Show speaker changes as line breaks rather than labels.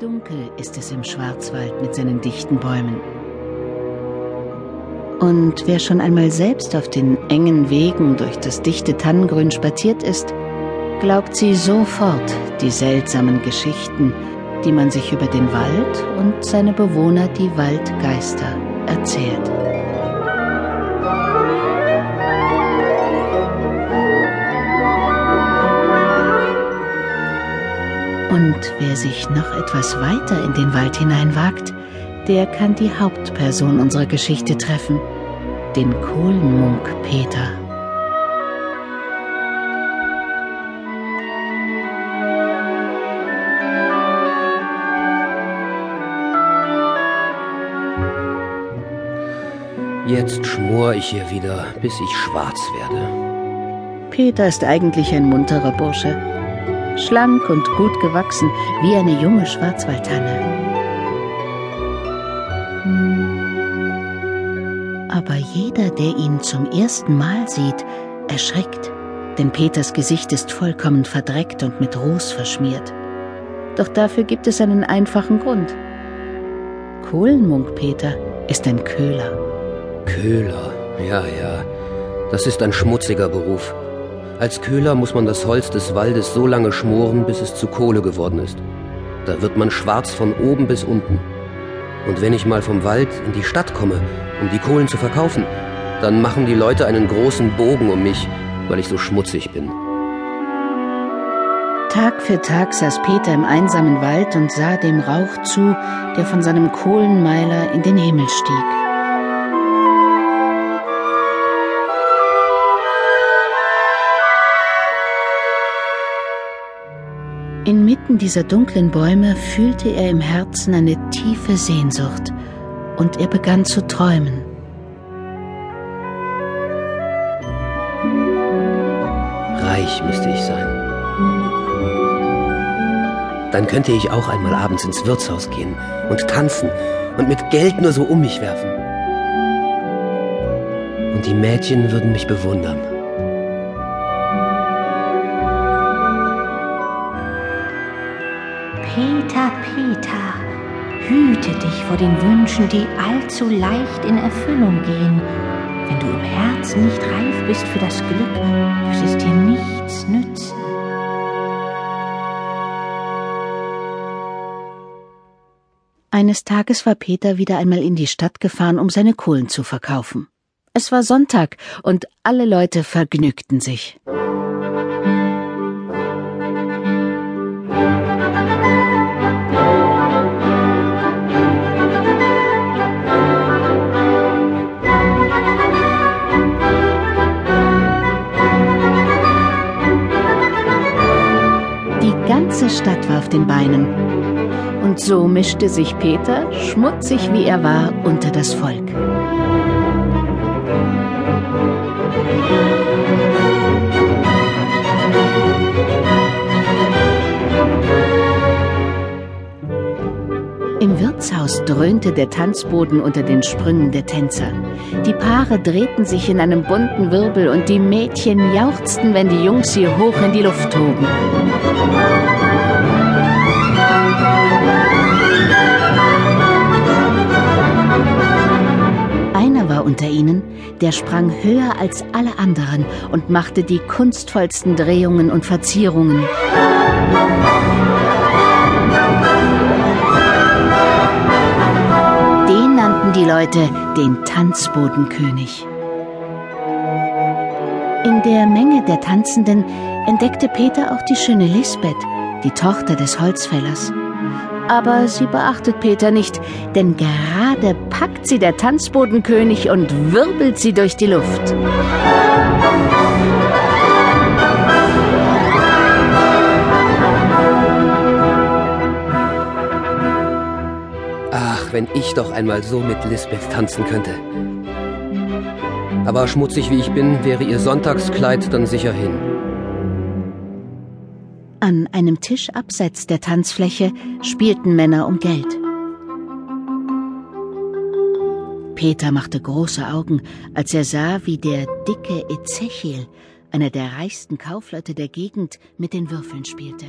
Dunkel ist es im Schwarzwald mit seinen dichten Bäumen. Und wer schon einmal selbst auf den engen Wegen durch das dichte Tannengrün spaziert ist, glaubt sie sofort die seltsamen Geschichten, die man sich über den Wald und seine Bewohner, die Waldgeister, erzählt. Und wer sich noch etwas weiter in den Wald hineinwagt, der kann die Hauptperson unserer Geschichte treffen, den Kohlenmunk Peter.
Jetzt schmor ich hier wieder, bis ich schwarz werde.
Peter ist eigentlich ein munterer Bursche, schlank und gut gewachsen, wie eine junge Schwarzwaldtanne. Aber jeder, der ihn zum ersten Mal sieht, erschrickt, denn Peters Gesicht ist vollkommen verdreckt und mit Ruß verschmiert. Doch dafür gibt es einen einfachen Grund. Kohlenmunk Peter ist ein Köhler.
Köhler, ja, ja. Das ist ein schmutziger Beruf. Als Köhler muss man das Holz des Waldes so lange schmoren, bis es zu Kohle geworden ist. Da wird man schwarz von oben bis unten. Und wenn ich mal vom Wald in die Stadt komme, um die Kohlen zu verkaufen, dann machen die Leute einen großen Bogen um mich, weil ich so schmutzig bin.
Tag für Tag saß Peter im einsamen Wald und sah dem Rauch zu, der von seinem Kohlenmeiler in den Himmel stieg. Inmitten dieser dunklen Bäume fühlte er im Herzen eine tiefe Sehnsucht und er begann zu träumen.
Reich müsste ich sein. Dann könnte ich auch einmal abends ins Wirtshaus gehen und tanzen und mit Geld nur so um mich werfen. Und die Mädchen würden mich bewundern.
Peter, hüte dich vor den Wünschen, die allzu leicht in Erfüllung gehen. Wenn du im Herzen nicht reif bist für das Glück, wird es dir nichts nützen.
Eines Tages war Peter wieder einmal in die Stadt gefahren, um seine Kohlen zu verkaufen. Es war Sonntag und alle Leute vergnügten sich. Ganze Stadt war auf den Beinen. Und so mischte sich Peter, schmutzig wie er war, unter das Volk. Im Wirtshaus dröhnte der Tanzboden unter den Sprüngen der Tänzer. Die Paare drehten sich in einem bunten Wirbel und die Mädchen jauchzten, wenn die Jungs sie hoch in die Luft hoben. Unter ihnen, der sprang höher als alle anderen und machte die kunstvollsten Drehungen und Verzierungen. Den nannten die Leute den Tanzbodenkönig. In der Menge der Tanzenden entdeckte Peter auch die schöne Lisbeth, die Tochter des Holzfällers. Aber sie beachtet Peter nicht, denn gerade packt sie der Tanzbodenkönig und wirbelt sie durch die Luft.
Ach, wenn ich doch einmal so mit Lisbeth tanzen könnte. Aber schmutzig wie ich bin, wäre ihr Sonntagskleid dann sicher hin.
An einem Tisch abseits der Tanzfläche spielten Männer um Geld. Peter machte große Augen, als er sah, wie der dicke Ezechiel, einer der reichsten Kaufleute der Gegend, mit den Würfeln spielte.